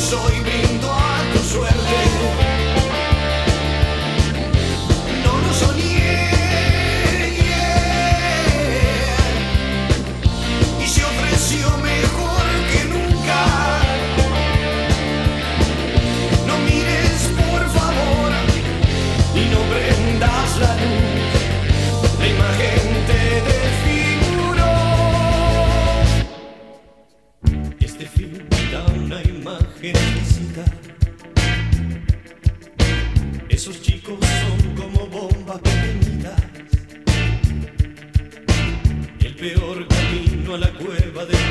soy lindo de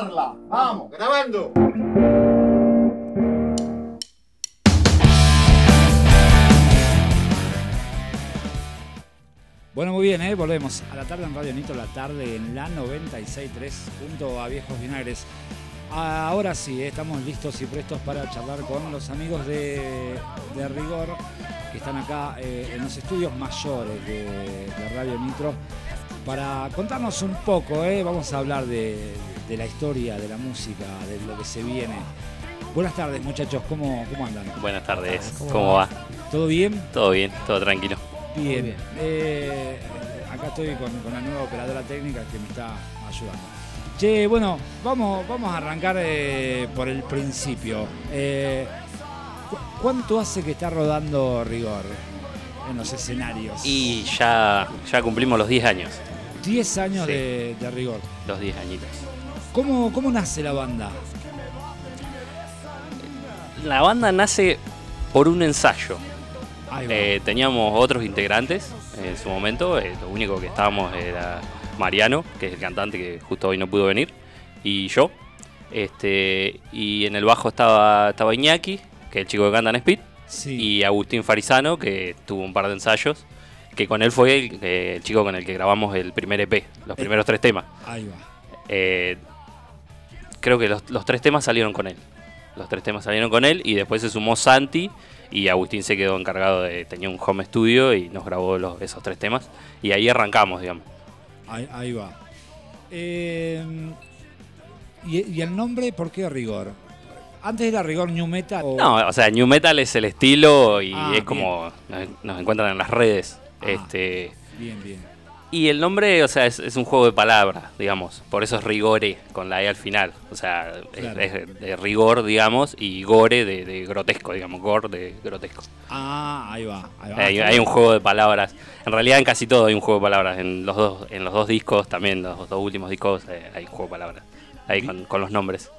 Vamos, grabando. Bueno, muy bien, ¿eh? volvemos a la tarde en Radio Nito, la tarde en la 96.3 junto a Viejos Vinagres. Ahora sí, ¿eh? estamos listos y prestos para charlar con los amigos de, Rigor que están acá eh, en los estudios mayores de, Radio Nitro para contarnos un poco, vamos a hablar de, de la historia, de la música, de lo que se viene. Buenas tardes muchachos, ¿cómo, cómo andan? Buenas tardes, ¿cómo, va? ¿Todo bien? Todo bien, todo tranquilo. Bien. Eh, acá estoy con, con la nueva operadora técnica que me está ayudando. Che, bueno, vamos, vamos a arrancar eh, por el principio. Eh, ¿cu- ¿Cuánto hace que está rodando Rigor en los escenarios? Y ya, ya cumplimos los 10 años, 10 años Sí. de, de Rigor. los 10 añitos. ¿Cómo, ¿Cómo nace la banda? La banda nace por un ensayo. Eh, teníamos otros integrantes en su momento, eh, lo único que estábamos era Mariano, que es el cantante que justo hoy no pudo venir, y yo. Este, y en el bajo estaba, estaba Iñaki, que es el chico que canta en Speed, sí. y Agustín Farizano, que tuvo un par de ensayos, que con él fue el, eh, el chico con el que grabamos el primer EP, los primeros tres temas. Ahí va. Eh, creo que los, los tres temas salieron con él. Los tres temas salieron con él y después se sumó Santi y Agustín se quedó encargado de... Tenía un home studio y nos grabó los- esos tres temas y ahí arrancamos, digamos. Ahí, ahí va. Eh, ¿y, y el nombre por qué Rigor? Antes era Rigor New Metal. o- No, o sea, New Metal es el estilo y Ah, es como... Nos, nos encuentran en las redes. Ah. Este, Bien, bien. Y el nombre, o sea, es, es un juego de palabras, digamos. Por eso es Rigore, con la E al final. O sea, es- Claro. es, de rigor, digamos, y gore de, de grotesco, digamos. Gore de grotesco. Ah, ahí va. ahí va. Hay, hay un juego de palabras. En realidad en casi todo hay un juego de palabras. En los dos, en los dos discos también, los dos últimos discos, eh, hay un juego de palabras. Ahí con, con los nombres.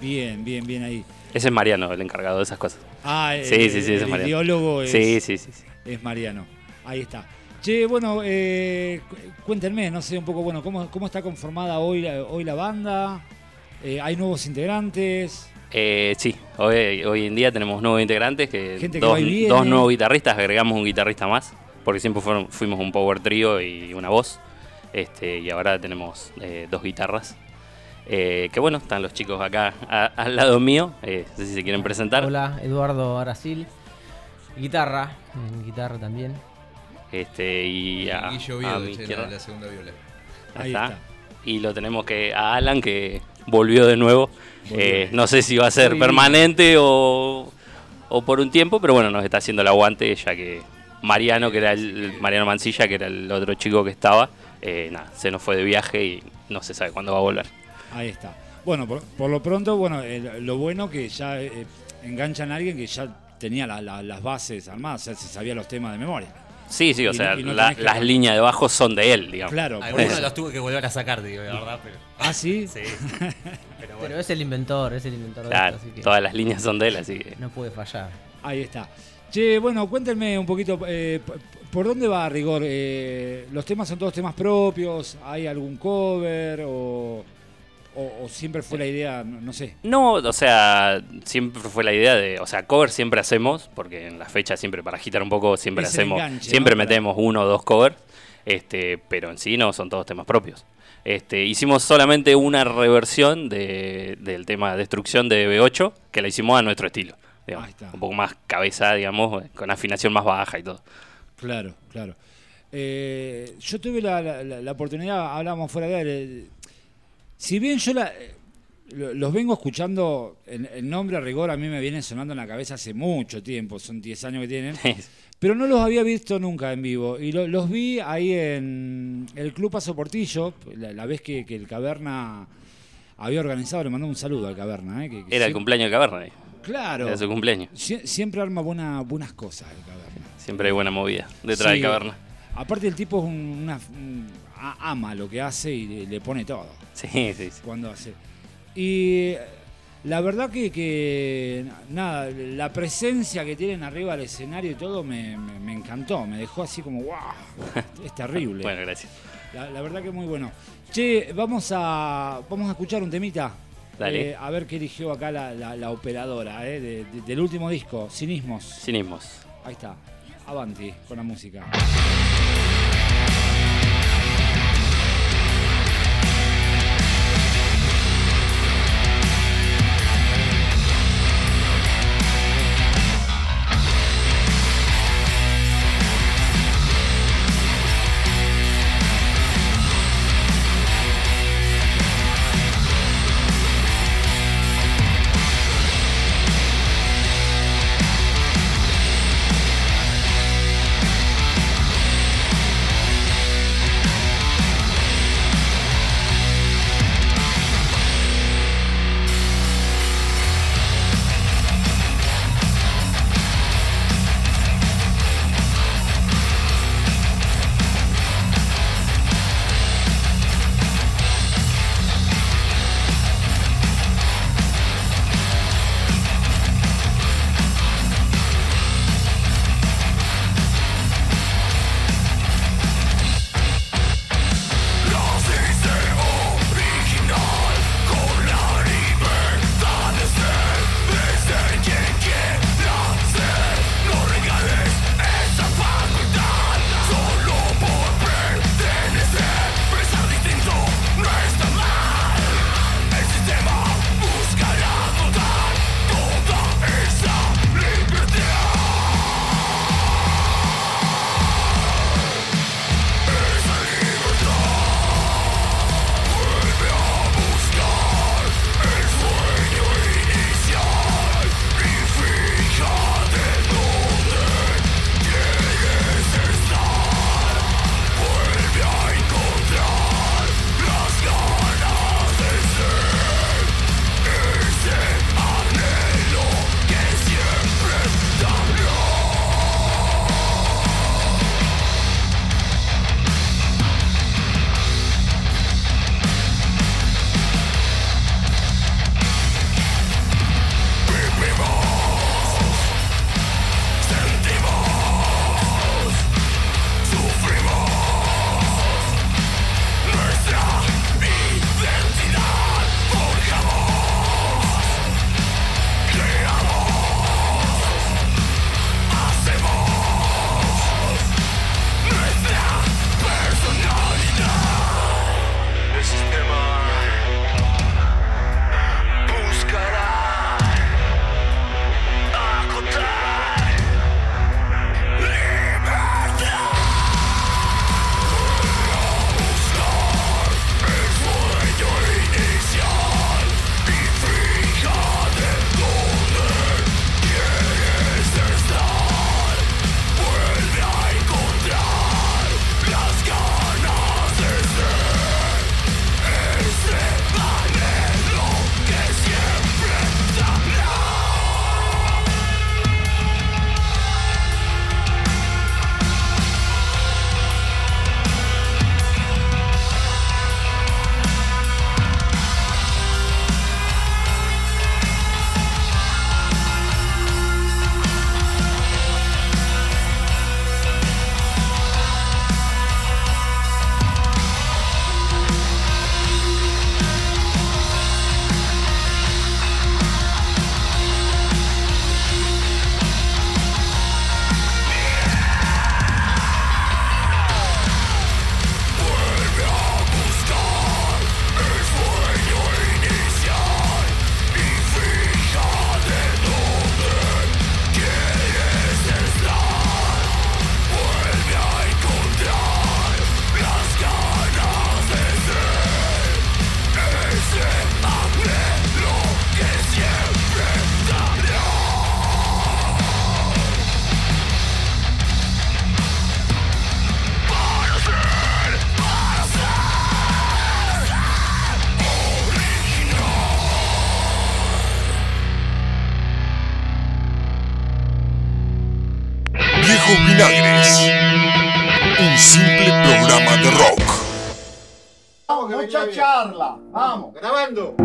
Bien, bien, bien ahí. Ese es Mariano, el encargado de esas cosas. Ah, Sí, el, sí, sí, ese es el Mariano. ideólogo es, Sí, sí, sí. sí. es Mariano. Ahí está. Che, bueno, eh, cu- cuéntenme, no sé, un poco, bueno, ¿cómo, cómo está conformada hoy la, hoy la banda? Eh, ¿Hay nuevos integrantes? Eh, sí, hoy, hoy en día tenemos nuevos integrantes, que, Gente que dos, va y viene. dos nuevos guitarristas, agregamos un guitarrista más, porque siempre fueron- fuimos un power trio y una voz. Este, y ahora tenemos eh, dos guitarras. Eh, que bueno, están los chicos acá a- al lado mío, eh, no sé si se quieren presentar. Hola, Eduardo Arasil. Guitarra, guitarra también. Este, y a, Guillo a Oviedo, mi che, izquierda. la, la segunda viola. Ahí Ahí está. está. Y lo tenemos que a Alan que volvió de nuevo. Volvió. Eh, no sé si va a ser Sí. permanente o, o por un tiempo, pero bueno, nos está haciendo el aguante ya que Mariano, que era el Mariano Mancilla, que era el otro chico que estaba, eh, nada, se nos fue de viaje y no se sabe cuándo va a volver. Ahí está. Bueno, por, por lo pronto, bueno, eh, lo bueno que ya eh, enganchan a alguien que ya tenía la- la- las bases armadas, o sea, se sabía los temas de memoria. Sí, sí, o Y sea, no- y no la- tenés que- las líneas de bajo son de él, digamos. Claro. Algunos los tuve que volver a sacar, digo, la verdad, pero. Ah, sí. Sí. Pero bueno. Pero es el inventor, es el inventor de Claro, esto, así que todas las líneas son de él, así que... no puede fallar. Ahí está. Che, bueno, cuéntenme un poquito, eh, ¿por dónde va Rigor? Eh, ¿Los temas son todos temas propios? ¿Hay algún cover? ¿O, o- o siempre fue la idea, no, sé? No, o sea, siempre fue la idea de, o sea, cover siempre hacemos, porque en la fecha siempre para agitar un poco siempre Es hacemos, enganche, siempre metemos uno o dos covers, este, pero en sí no son todos temas propios. Este, hicimos solamente una reversión de- del tema Destrucción de B8, que la hicimos a nuestro estilo, digamos, Ahí está. un poco más cabeza, digamos, con afinación más baja y todo. Claro, claro. Eh, yo tuve la, la- la- la oportunidad, hablábamos fuera de. Si bien yo la- eh, lo- los vengo escuchando, el, el nombre Rigor a mí me viene sonando en la cabeza hace mucho tiempo, son 10 años que tienen, pero no los había visto nunca en vivo. Y lo- los vi ahí en el Club Paso Portillo, la, la vez que, que el Caverna había organizado, le mandó un saludo al Caverna. eh, que- que Era el siem- cumpleaños de Caverna, eh, Claro, era su cumpleaños. Sie- siempre arma buena, buenas cosas el Caverna. Siempre hay buena movida detrás Sí. de Caverna. Aparte el tipo es un- una, un- a- ama lo que hace y le, le pone todo Sí, sí, sí. cuando hace. Y la verdad que, que, nada, la presencia que tienen arriba del escenario y todo me, me- me encantó, me dejó así como wow, es terrible. Bueno, gracias. La, la verdad que muy bueno. Che, vamos a vamos a escuchar un temita. Dale. Eh, a ver qué eligió acá la, la- la operadora eh, de- de- del último disco, Cinismos. Cinismos. Ahí está. Avanti con la música. Mucha charla. Vamos, grabando.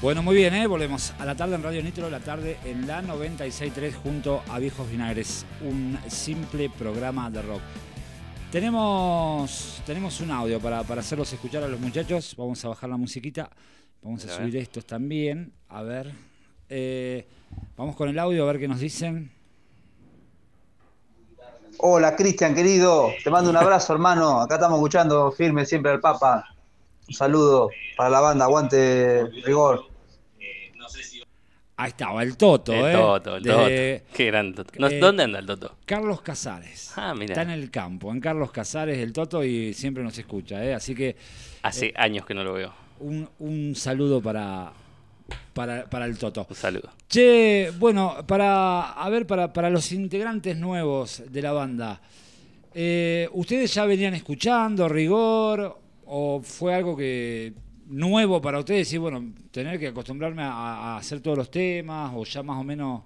Bueno, muy bien, ¿eh? volvemos a la tarde en Radio Nitro, la tarde en la 96.3 junto a Viejos Vinagres, un simple programa de rock. Tenemos, tenemos un audio para, para hacerlos escuchar a los muchachos, vamos a bajar la musiquita, vamos a, A subir estos también, a ver. Eh, vamos con el audio a ver qué nos dicen. Hola Cristian, querido, te mando un abrazo, hermano. Acá estamos escuchando firme siempre al Papa. Un saludo para la banda, aguante rigor. Ahí estaba, el Toto, El ¿eh? Toto, el De Toto. Qué gran Toto. No, eh, ¿Dónde anda el Toto? Carlos Casares. Ah, mira. Está en el campo, en Carlos Casares, el Toto, y siempre nos escucha, ¿eh? Así que Hace años que no lo veo. un, un saludo para, para, para el Toto. Un saludo. Che, bueno, para, a ver, para, para los integrantes nuevos de la banda, eh, ¿ustedes ya venían escuchando rigor o fue algo que nuevo para ustedes y bueno, tener que acostumbrarme a, a hacer todos los temas o ya más o menos...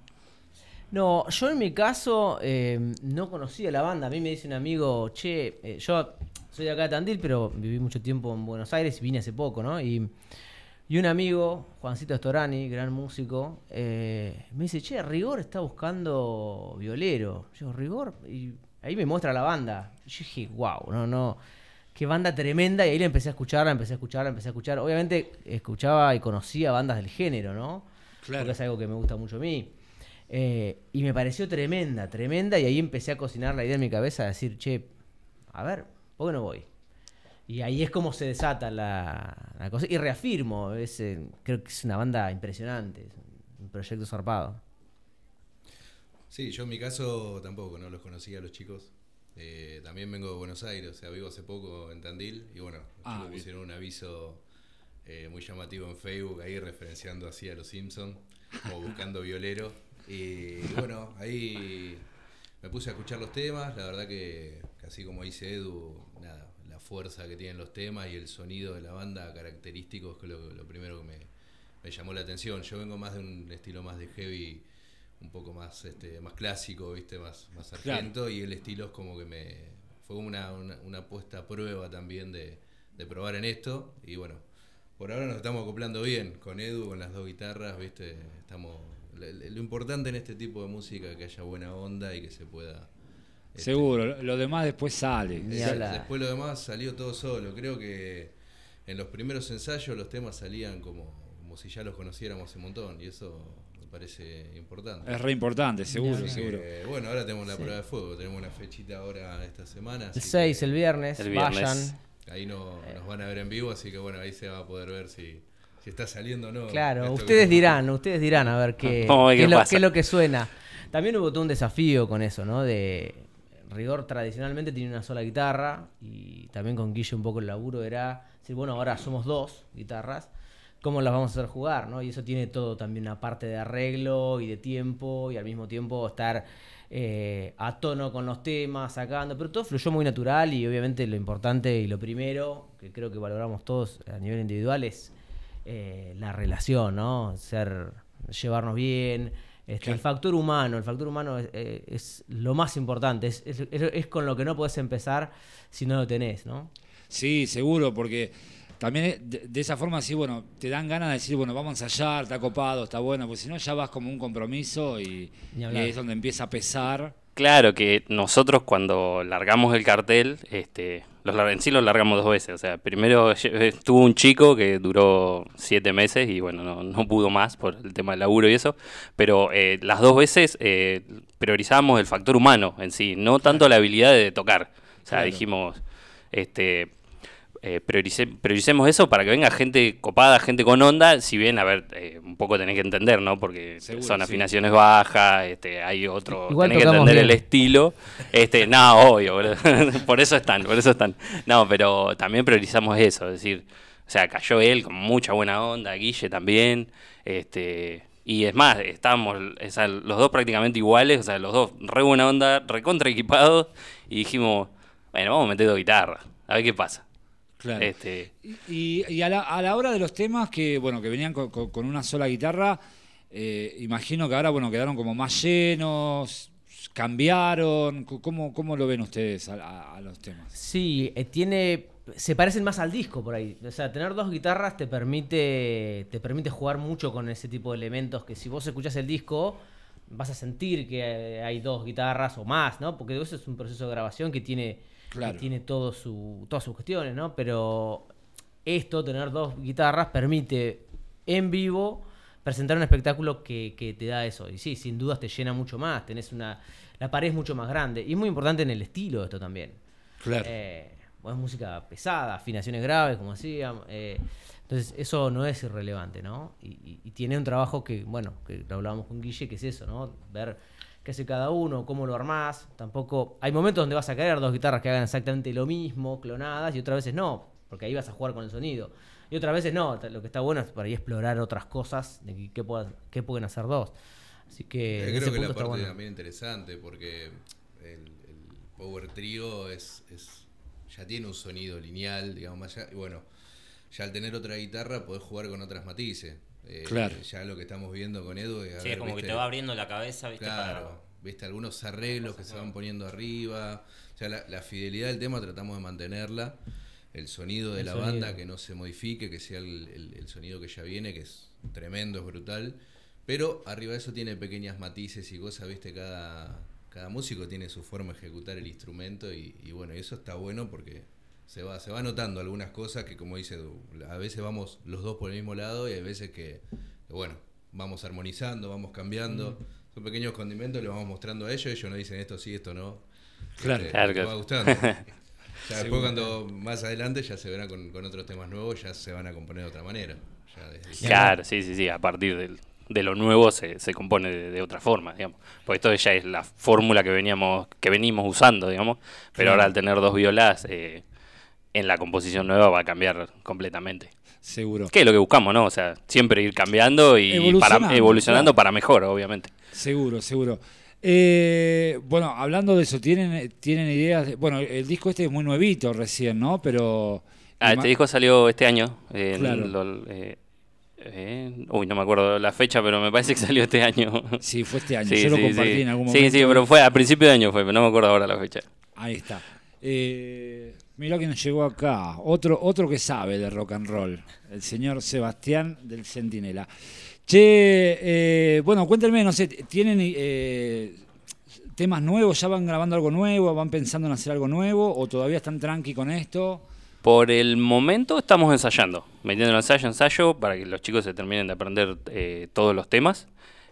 No, yo en mi caso eh, no conocía la banda. A mí me dice un amigo, che, eh, yo soy de acá de Tandil, pero viví mucho tiempo en Buenos Aires y vine hace poco, ¿no? Y, y un amigo, Juancito Storani, gran músico, eh, me dice, che, Rigor está buscando violero. Yo, Rigor, y ahí me muestra la banda. Yo dije, wow, no, no. Qué banda tremenda. Y ahí la empecé a escuchar, la empecé a escuchar, la empecé a escuchar. Obviamente escuchaba y conocía bandas del género, ¿no? Porque es algo que me gusta mucho a mí. Eh, y me pareció tremenda, tremenda. Y ahí empecé a cocinar la idea en mi cabeza de decir, che, a ver, ¿por qué no voy? Y ahí es como se desata la, la cosa. Y reafirmo, es, eh, creo que es una banda impresionante, es un proyecto zarpado. Sí, yo en mi caso tampoco, no los conocía a los chicos. Eh, también vengo de Buenos Aires, o sea, vivo hace poco en Tandil y bueno, los Ah, chicos pusieron un aviso eh, muy llamativo en Facebook ahí referenciando así a los Simpsons o buscando violero. Y bueno, ahí me puse a escuchar los temas, la verdad que, que así como dice Edu, nada, fuerza que tienen los temas y el sonido de la banda característico es lo, lo primero que me, me llamó la atención. Yo vengo más de un estilo más de heavy, un poco más este más clásico, viste, más, más Claro. sargento, y el estilo es como que me. fue como una, una, una puesta a prueba también de, de probar en esto. Y bueno, por ahora nos estamos acoplando bien con Edu, con las dos guitarras, viste, estamos. Lo importante en este tipo de música es que haya buena onda y que se pueda. Este, Seguro, lo- demás después sale. Después lo demás salió todo solo. Creo que en los primeros ensayos los temas salían como, como si ya los conociéramos un montón y eso me parece importante. Es re importante, seguro, seguro. que, bueno, ahora tenemos la prueba de fuego, tenemos una fechita ahora esta semana. El así 6, que el viernes, El viernes. vayan. Ahí no, nos van a ver en vivo, así que bueno, ahí se va a poder ver si, si está saliendo o no. Claro, que- ustedes dirán, ustedes dirán a ver qué, lo, qué es lo que suena. También hubo todo un desafío con eso, ¿no? De rigor tradicionalmente tiene una sola guitarra y también con Guille un poco el laburo era decir, bueno, ahora somos dos guitarras, ¿cómo las vamos a hacer jugar, no? Y eso tiene todo también una parte de arreglo y de tiempo y al mismo tiempo estar eh, a tono con los temas, sacando, pero todo fluyó muy natural y obviamente lo importante y lo primero que creo que valoramos todos a nivel individual es eh, la relación, ¿no? Ser, llevarnos bien. Este, El factor humano, el factor humano es, eh, es lo más importante, es, es- con lo que no puedes empezar si no lo tenés, ¿no? Sí, seguro, porque también de, de esa forma sí, bueno, te dan ganas de decir, bueno, vamos a ensayar, está copado, está bueno, porque si no ya vas como un compromiso y, es donde empieza a pesar. Claro que nosotros cuando largamos el cartel, este, los, en sí los largamos dos veces. O sea, primero estuvo un chico que duró siete meses y bueno, no, no pudo más por el tema del laburo y eso. Pero eh, las dos veces eh, priorizamos el factor humano en sí, no tanto la habilidad de tocar. O sea, Claro. dijimos, este, eh, priorice- prioricemos eso para que venga gente copada, gente con onda, si bien, a ver, eh, un poco tenés que entender, ¿no? Porque Seguro, son sí. afinaciones bajas, este, hay otro, Igual tenés que entender el estilo. Este, no, obvio, por eso están, por eso están. No, pero también priorizamos eso, es decir, o sea, cayó él con mucha buena onda, Guille también, este, y es más, estábamos o sea, los dos prácticamente iguales, o sea, los dos re buena onda, recontra equipados, y dijimos, bueno, vamos a meter dos guitarras, a ver qué pasa. Claro. Este, Y, y a, la, a la hora de los temas que, bueno, que venían con, con- con una sola guitarra, eh, imagino que ahora, bueno, quedaron como más llenos, cambiaron? ¿Cómo, cómo lo ven ustedes a, a- a los temas? Sí, eh, tiene. Se parecen más al disco por ahí. O sea, tener dos guitarras te permite. te permite jugar mucho con ese tipo de elementos que si vos escuchás el disco, vas a sentir que hay dos guitarras o más, ¿no? Porque eso es un proceso de grabación que tiene. Claro. que tiene todo su, todas sus cuestiones, ¿no? Pero esto, tener dos guitarras, permite en vivo presentar un espectáculo que, que te da eso. Y sí, sin dudas te llena mucho más. Tenés una. La pared es mucho más grande. Y es muy importante en el estilo esto también. Claro. Eh, es música pesada, afinaciones graves, como decíamos. eh, entonces, eso no es irrelevante, ¿no? Y, y- y tiene un trabajo que, bueno, que lo hablábamos con Guille, que es eso, ¿no? Ver qué hace cada uno, cómo lo armás. Tampoco. Hay momentos donde vas a caer dos guitarras que hagan exactamente lo mismo, clonadas, y otras veces no, porque ahí vas a jugar con el sonido. Y otras veces no, lo que está bueno es por ahí explorar otras cosas de qué, puedan- qué pueden hacer dos. Así que. Eh, en ese creo que la punto parte está bueno. también interesante porque el, el Power Trio es, es ya tiene un sonido lineal, digamos, más allá, y bueno, ya al tener otra guitarra podés jugar con otras matices. Eh, Claro. Ya lo que estamos viendo con Edu es, Sí, ver, como que viste, te va abriendo la cabeza, ¿viste? Claro, viste algunos arreglos que se van poniendo arriba. O sea, la, la fidelidad del tema tratamos de mantenerla. El sonido de El la sonido. banda que no se modifique, que sea el, el- el sonido que ya viene, que es tremendo, es brutal. Pero arriba de eso tiene pequeñas matices y cosas, viste, cada, cada músico tiene su forma de ejecutar el instrumento y, y bueno, eso está bueno porque se va, se va notando algunas cosas que como dice Edu, a veces vamos los dos por el mismo lado y hay veces que, que, bueno, vamos armonizando, vamos cambiando. Son pequeños condimentos, le vamos mostrando a ellos, ellos nos dicen esto sí, esto no. Claro. Este, Claro, va gustando. Ya después cuando más adelante ya se verán con, con otros temas nuevos, ya se van a componer de otra manera. Ya desde- Claro, sí, sí, sí. A partir del- de lo nuevo se, se compone de, de otra forma, digamos. Porque esto ya es la fórmula que veníamos, que venimos usando, digamos. Pero ahora al tener dos violas, eh, en la composición nueva va a cambiar completamente. Seguro. Que es lo que buscamos, ¿no? O sea, siempre ir cambiando y Evolucionando, para, evolucionando claro. para mejor, obviamente. Seguro, seguro. Eh, bueno, hablando de eso, ¿tienen, tienen ideas? de- bueno, el disco este es muy nuevito recién, ¿no? Pero... Ah, este disco salió este año. eh, Claro. lo- eh, eh, uy, no me acuerdo la fecha, pero me parece que salió este año. Sí, fue este año. Sí, Yo lo sí, compartí sí. en algún Sí, momento. sí, pero fue a principio de año fue, pero no me acuerdo ahora la fecha. Ahí está. Eh, mirá quién llegó acá. Otro, otro que sabe de rock and roll. El señor Sebastián del Centinela. Che, eh, bueno, cuéntenme, no sé, ¿tienen eh, temas nuevos? ¿Ya van grabando algo nuevo? ¿Van pensando en hacer algo nuevo? ¿O todavía están tranqui con esto? Por el momento estamos ensayando, metiendo ensayo, ensayo, para que los chicos se terminen de aprender eh, todos los temas.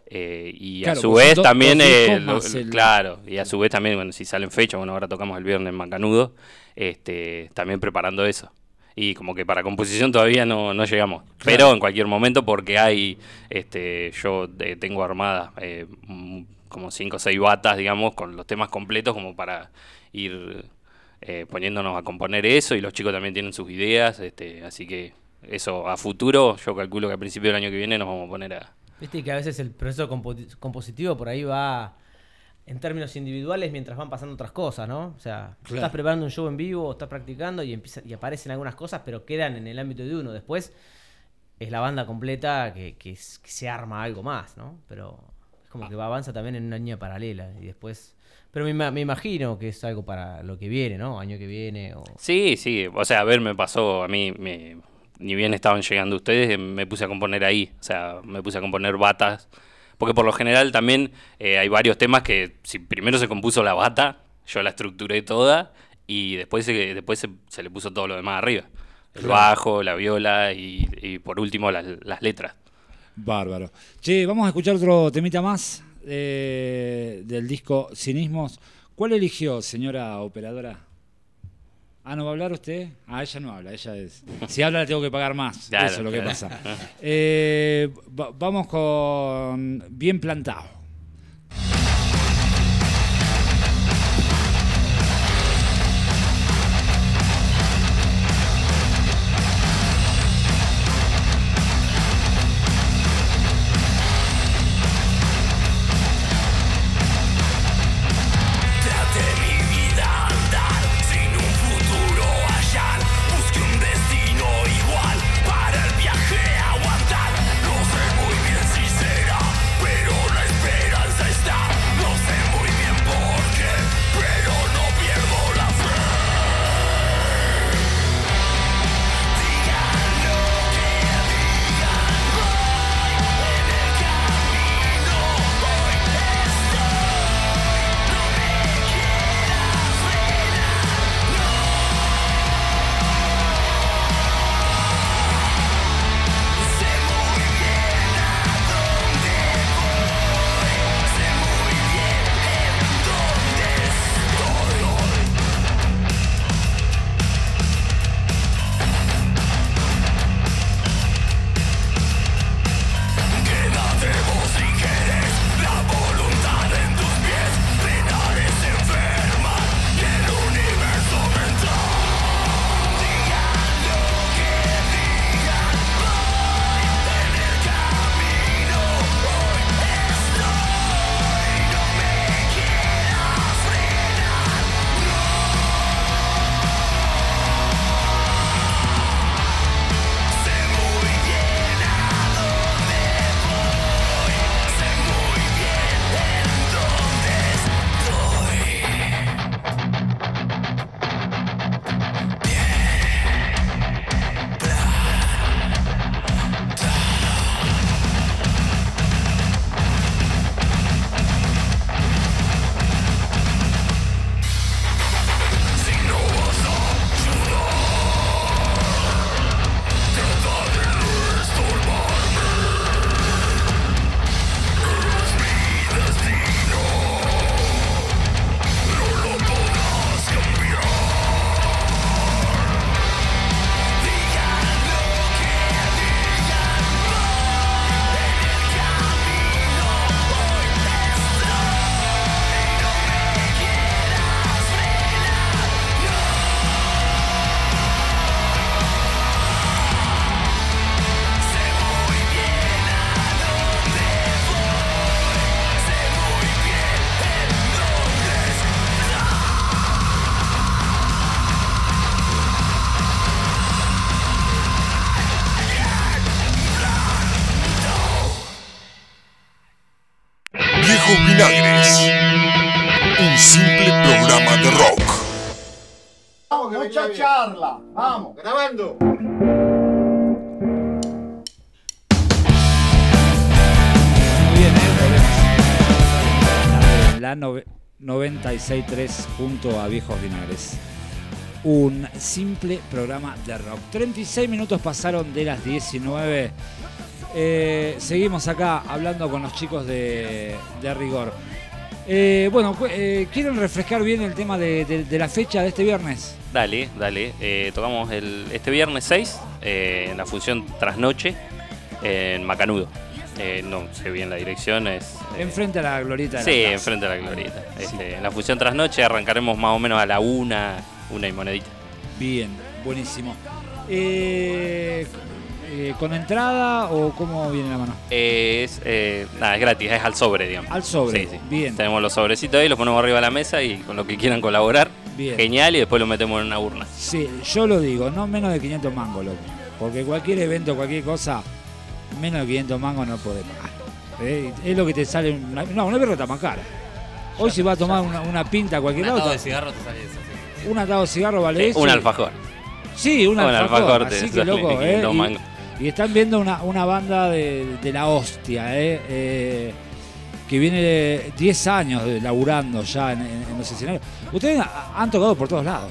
Eh, y Claro, a su vez también, dos eh, lo- más el- claro, y a su vez también, bueno, si salen fechas, bueno, ahora tocamos el viernes en Macanudo, este, también preparando eso. Y como que para composición todavía no, no llegamos, pero en cualquier momento porque hay, este, yo eh, tengo armadas eh, como cinco o seis batas, digamos, con los temas completos como para ir poniéndonos a componer eso y los chicos también tienen sus ideas, este, así que eso a futuro, yo calculo que a principio del año que viene nos vamos a poner a... Viste que a veces el proceso compo- compositivo por ahí va en términos individuales mientras van pasando otras cosas, ¿no? O sea, Claro. estás preparando un show en vivo, estás practicando y, empieza, y aparecen algunas cosas, pero quedan en el ámbito de uno. Después es la banda completa que, que es- que se arma algo más, ¿no? Pero es como que va, avanza también en una línea paralela y después... Pero me, me imagino que es algo para lo que viene, ¿no? Año que viene o... Sí, sí, o sea, a ver, me pasó, a mí, me- ni bien estaban llegando ustedes, eh, me puse a componer ahí, o sea, me puse a componer batas, porque por lo general también eh, hay varios temas que si primero se compuso la bata, yo la estructuré toda y después, se, después se, se le puso todo lo demás arriba, el bajo, la viola y, y por último las, las letras. Bárbaro. Che, vamos a escuchar otro temita más eh, del disco Cinismos. ¿Cuál eligió, señora operadora? Ah, ¿no va a hablar usted? Ah, ella no habla, ella es... Si habla le tengo que pagar más, Claro, eso es lo que claro. pasa. Eh, va- vamos con Bien Plantado. Grabando. La nove- 96.3 junto a Viejos Vinagres. Un simple programa de rock. 36 minutos pasaron de las 19. Eh, seguimos acá hablando con los chicos de Rigor. Eh, bueno, eh, ¿quieren refrescar bien el tema de, de- de la fecha de este viernes? Dale, dale. Eh, tocamos el, este viernes 6 eh, en la función Trasnoche en Macanudo. No sé bien la dirección, es... Enfrente a la glorieta de Sí, la enfrente a la glorieta. Este, en la función Trasnoche arrancaremos más o menos a la una, una y monedita. Bien, buenísimo. Eh, ¿Con entrada o cómo viene la mano? Eh, es, eh, nada, es gratis, es al sobre, digamos. Al sobre, Sí, sí. bien. Tenemos los sobrecitos ahí, los ponemos arriba de la mesa y con lo que quieran colaborar, Bien. genial, y después lo metemos en una urna. Sí, yo lo digo, no menos de 500 mangos, loco. Porque cualquier evento, cualquier cosa, menos de 500 mangos no puede pagar. Eh, Es lo que te sale. Una, no, una está más cara. Hoy si va a tomar una, una pinta a Un cualquier atado lado, de cigarro te sale eso. sí. un atado de cigarro vale eso. un alfajor. Sí, un Un alfajor. alfajor te así que loco, eh. 500 Y-. Y, están viendo una, una banda de, de la hostia, eh, eh, que viene de 10 años laburando ya en, en- en los escenarios. Ustedes ha- han tocado por todos lados.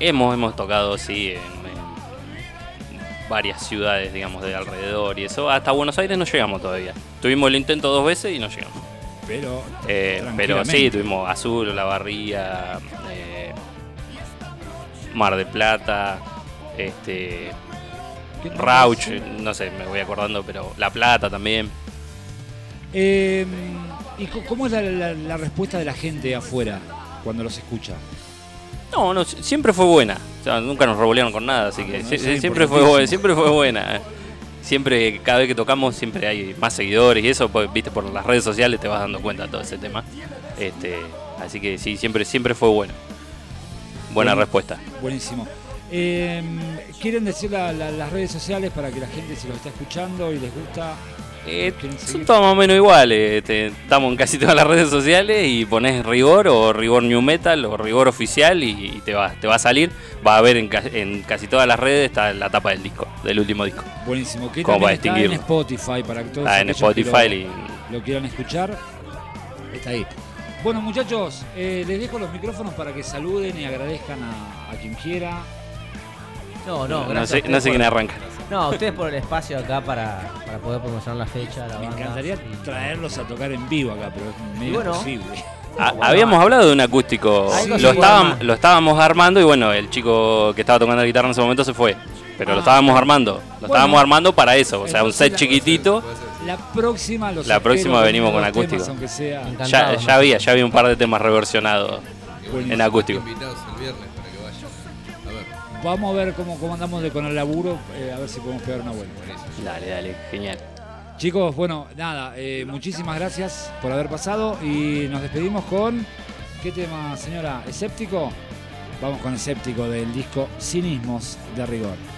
Hemos, hemos tocado, sí, en, en varias ciudades, digamos, de alrededor y eso. Hasta Buenos Aires no llegamos todavía. Tuvimos el intento dos veces y no llegamos. Pero, Eh, pero sí, tuvimos Azul, La Barría, Mar de Plata, este. Rauch, no sé, me voy acordando, pero La Plata también. Eh, ¿Y cómo es la, la- la respuesta de la gente afuera cuando los escucha? No, no, si- siempre fue buena. O sea, nunca nos revolearon con nada, así Ah, que si- es siempre fue siempre fue buena. Siempre, cada vez que tocamos, siempre hay más seguidores y eso, pues, viste, por las redes sociales te vas dando cuenta de todo ese tema. Este, así que sí, siempre, siempre fue bueno. Buena respuesta. Buenísimo. Eh, ¿Quieren decir la- la- las redes sociales para que la gente se los está escuchando y les gusta? Eh, ¿Quieren son todos más o menos iguales. este, estamos en casi todas las redes sociales y pones rigor o rigor new metal o rigor oficial y, y te, va, te va a salir. Va a ver en, en casi todas las redes está la tapa del disco, del último disco. Buenísimo. Que Como para está en. Spotify para que todos Está en aquellos que Spotify lo, lo quieran escuchar. Está ahí. Bueno, muchachos, eh, les dejo los micrófonos para que saluden y agradezcan a, a quien quiera. No, no, No, sé, no sé quién arranca. No, a ustedes por el espacio acá para, para poder promocionar la fecha, la Me banda. encantaría y- traerlos a tocar en vivo acá, pero es medio bueno. imposible. Ah, habíamos ah. hablado de un acústico. Algo Lo, puede estábamos, armar. lo estábamos armando y bueno, el chico que estaba tocando la guitarra en ese momento se fue. Pero Ah. lo estábamos armando. Lo estábamos armando para eso. O sea, un set chiquitito. La próxima los La próxima espero venimos con dos acústico. temas, aunque sea. Encantado. Ya, Encantado, ya había, ya había un par de temas reversionados. En acústico. Invitados el viernes Vamos a ver cómo, cómo andamos de, con el laburo, eh, a ver si podemos pegar una vuelta. Dale, dale, genial. Chicos, bueno, nada, eh, muchísimas gracias por haber pasado y nos despedimos con. ¿Qué tema, señora? ¿Escéptico? Vamos con Escéptico del disco Cinismos de Rigor.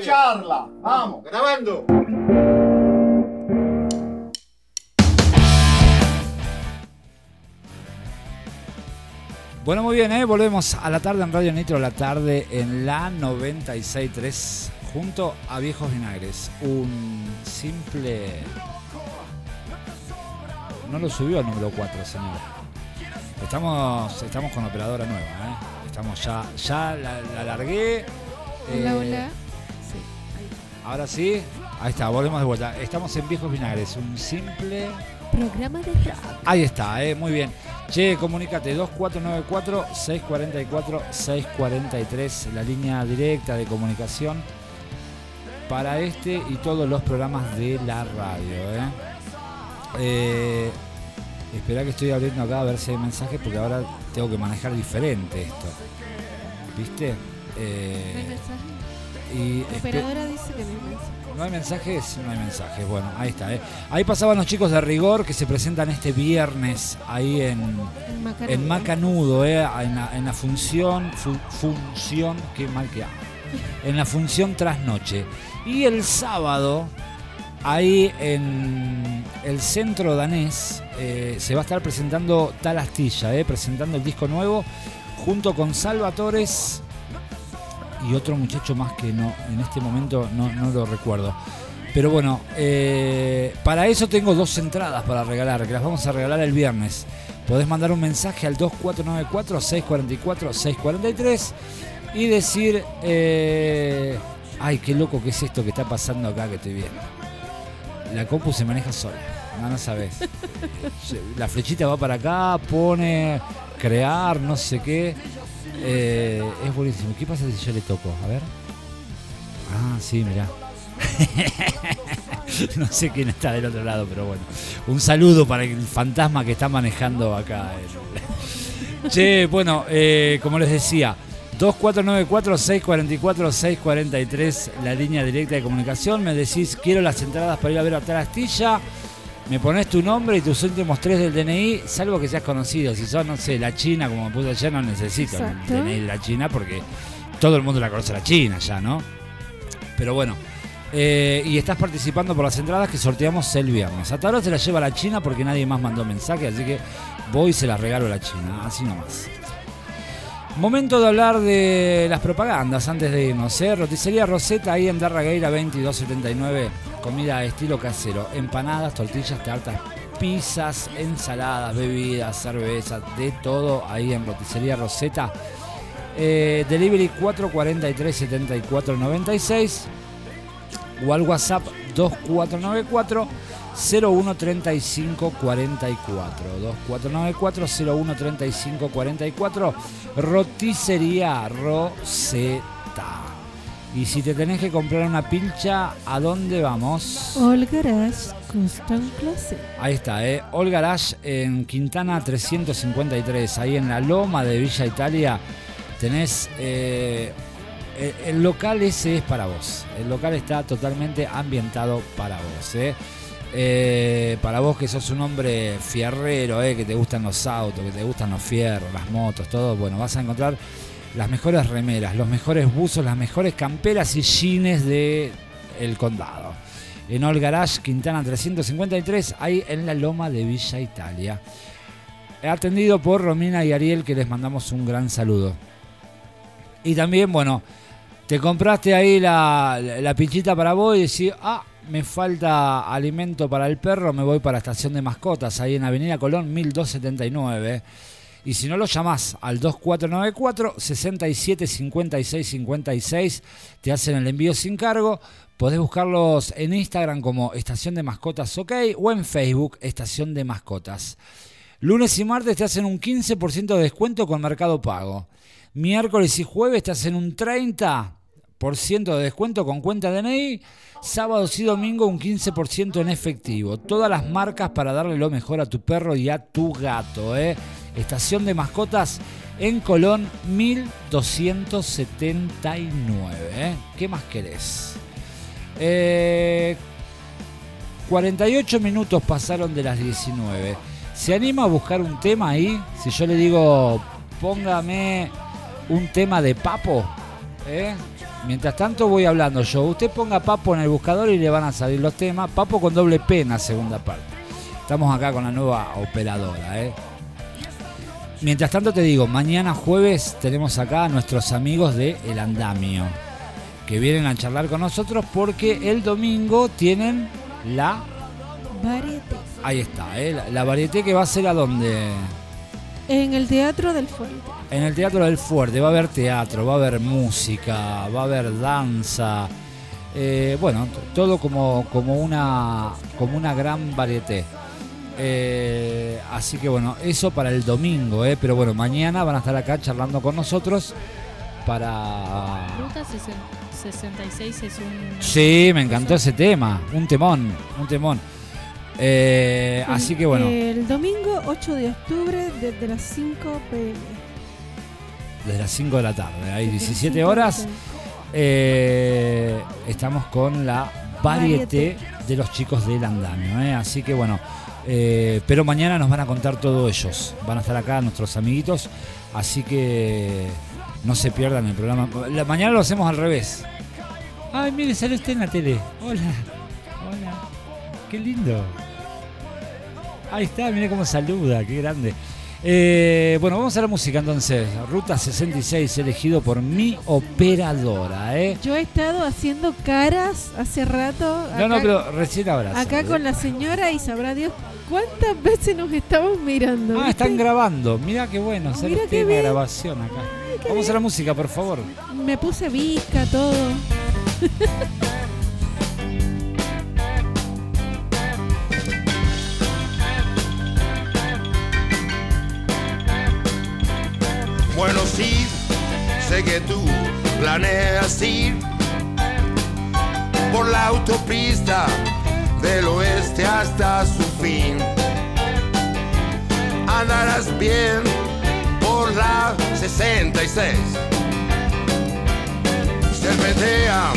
Charla. Vamos, grabando. Bueno, muy bien, ¿eh? volvemos a la tarde en Radio Nitro, la tarde en la 96.3, junto a Viejos Vinagres. Un simple... No lo subió al número 4, señor. Estamos, estamos con operadora nueva, ¿eh? Estamos ya, ya la, la largué. Hola, eh, hola. Ahora sí, ahí está, volvemos de vuelta. Estamos en Viejos Vinagres, un simple... Programa de rock. Ahí está, eh, muy bien. Che, comunícate 2494-644-643, la línea directa de comunicación para este y todos los programas de la radio. Eh. Eh, espera que estoy abriendo acá a ver si hay mensajes porque ahora tengo que manejar diferente esto. ¿Viste? ¿No hay Eh? Y La espe- operadora dice que no hay mensaje. no hay mensajes, no hay mensajes. Bueno, ahí está. ¿eh? Ahí pasaban los chicos de rigor que se presentan este viernes ahí en, En Macanudo. en Macanudo, ¿eh? en, la, en la función, fu- función, qué mal que hago. En la función trasnoche. Y el sábado, ahí en el centro danés, eh, se va a estar presentando Tal Astilla, ¿eh? presentando el disco nuevo, junto con Salvatores y otro muchacho más que no en este momento no, no lo recuerdo. Pero bueno, eh, para eso tengo dos entradas para regalar, que las vamos a regalar el viernes. Podés mandar un mensaje al 2494-644-643 y decir, eh, ay, qué loco que es esto que está pasando acá que estoy viendo. La compu se maneja sola, no, no sabes. La flechita va para acá, pone crear, no sé qué. Eh, es buenísimo. ¿Qué pasa si yo le toco? A ver. Ah, sí, mirá. no sé quién está del otro lado, pero bueno. Un saludo para el fantasma que está manejando acá. che, bueno, eh, como les decía, 2494-644-643, la línea directa de comunicación. Me decís, quiero las entradas para ir a ver a tal astilla. Me pones tu nombre y tus últimos tres del DNI, salvo que seas conocido. Si sos, no sé, la China, como me puse ayer, no necesito Exacto. el DNI de la China porque todo el mundo la conoce la China ya, ¿no? Pero bueno. eh, y estás participando por las entradas que sorteamos el viernes. Hasta ahora se las lleva la China porque nadie más mandó mensaje, así que voy y se las regalo a la China, así nomás. Momento de hablar de las propagandas antes de irnos. ¿eh? Roticería Rosetta ahí en Darragueira 2279. Comida estilo casero. Empanadas, tortillas, tartas, pizzas, ensaladas, bebidas, cervezas, de todo ahí en Roticería Rosetta. Eh, delivery 443 7496 o al WhatsApp 2494 013544 2494 013544 Roticería Rosetta. Y si te tenés que comprar una pilcha, ¿a dónde vamos? Olgaras Custom Closet. Ahí está, ¿eh? All Garage en Quintana 353, ahí en la loma de Villa Italia. Tenés. eh, el, el local ese es para vos. El local está totalmente ambientado para vos, ¿eh? Eh, para vos que sos un hombre fierrero, ¿eh? que te gustan los autos, que te gustan los fierros, las motos, todo, bueno, vas a encontrar las mejores remeras, los mejores buzos, las mejores camperas y jeans de el condado en All Garage, Quintana 353, ahí en la loma de Villa Italia. Atendido por Romina y Ariel, que les mandamos un gran saludo. Y también, bueno, te compraste ahí la, la pinchita para vos y decís, ah, me falta alimento para el perro, me voy para la estación de mascotas, ahí en Avenida Colón 1279. Y si no lo llamás al 2494 67 56 56, te hacen el envío sin cargo. Podés buscarlos en Instagram como Estación de Mascotas OK o en Facebook Estación de Mascotas. Lunes y martes te hacen un 15% de descuento con Mercado Pago. Miércoles y jueves te hacen un 30% de descuento con cuenta DNI. Sábados y domingo un 15% en efectivo. Todas las marcas para darle lo mejor a tu perro y a tu gato. ¿eh? Estación de Mascotas en Colón 1279. ¿eh? ¿Qué más querés? Eh, 48 minutos pasaron de las 19. ¿Se anima a buscar un tema ahí? Si yo le digo, póngame un tema de papo, ¿eh? Mientras tanto voy hablando yo. Usted ponga Papo en el buscador y le van a salir los temas. Papo con doble P en la segunda parte. Estamos acá con la nueva operadora, ¿eh? Mientras tanto te digo, mañana jueves tenemos acá a nuestros amigos de El Andamio. Que vienen a charlar con nosotros porque el domingo tienen la... Varieté. Ahí está, ¿eh? La, la varieté que va a ser a donde... En el Teatro del Fuerte. En el Teatro del Fuerte va a haber teatro, va a haber música, va a haber danza. eh, bueno, todo como, como, una, como una gran varieté. Eh, así que bueno, eso para el domingo, eh, pero bueno, mañana van a estar acá charlando con nosotros para... Ruta 66 es un. Sí, me encantó ese tema, un temón, un temón. Eh, así que bueno, El domingo 8 de octubre desde las 5 pm. desde las 5 de la tarde, hay Desde las 17 5 horas. Eh, estamos con la Varieté. de los chicos del andamio. ¿eh? Así que bueno, eh, pero mañana nos van a contar todo ellos. Van a estar acá nuestros amiguitos. Así que no se pierdan el programa. La, mañana lo hacemos al revés. Ay, mire, sale usted en la tele. Hola, hola. Qué lindo. Ahí está, mire cómo saluda, qué grande. Eh, bueno, vamos a la música entonces. Ruta 66, elegido por mi operadora, ¿eh? Yo he estado haciendo caras hace rato. No, no, pero recién abrazo. Acá con la señora y sabrá Dios cuántas veces nos estamos mirando. Ah, ¿viste? están grabando. Mira qué bueno, qué en la bien. grabación acá. Vamos a la música, por favor. Me puse visca, todo. Bueno, sí, sé que tú planeas ir por la autopista del oeste hasta su fin. Andarás bien por la 66. Serpentea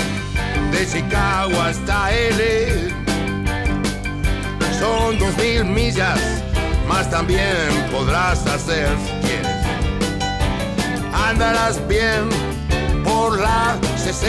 de Chicago hasta L. Son dos mil millas, más también podrás hacer si quieres andarás bien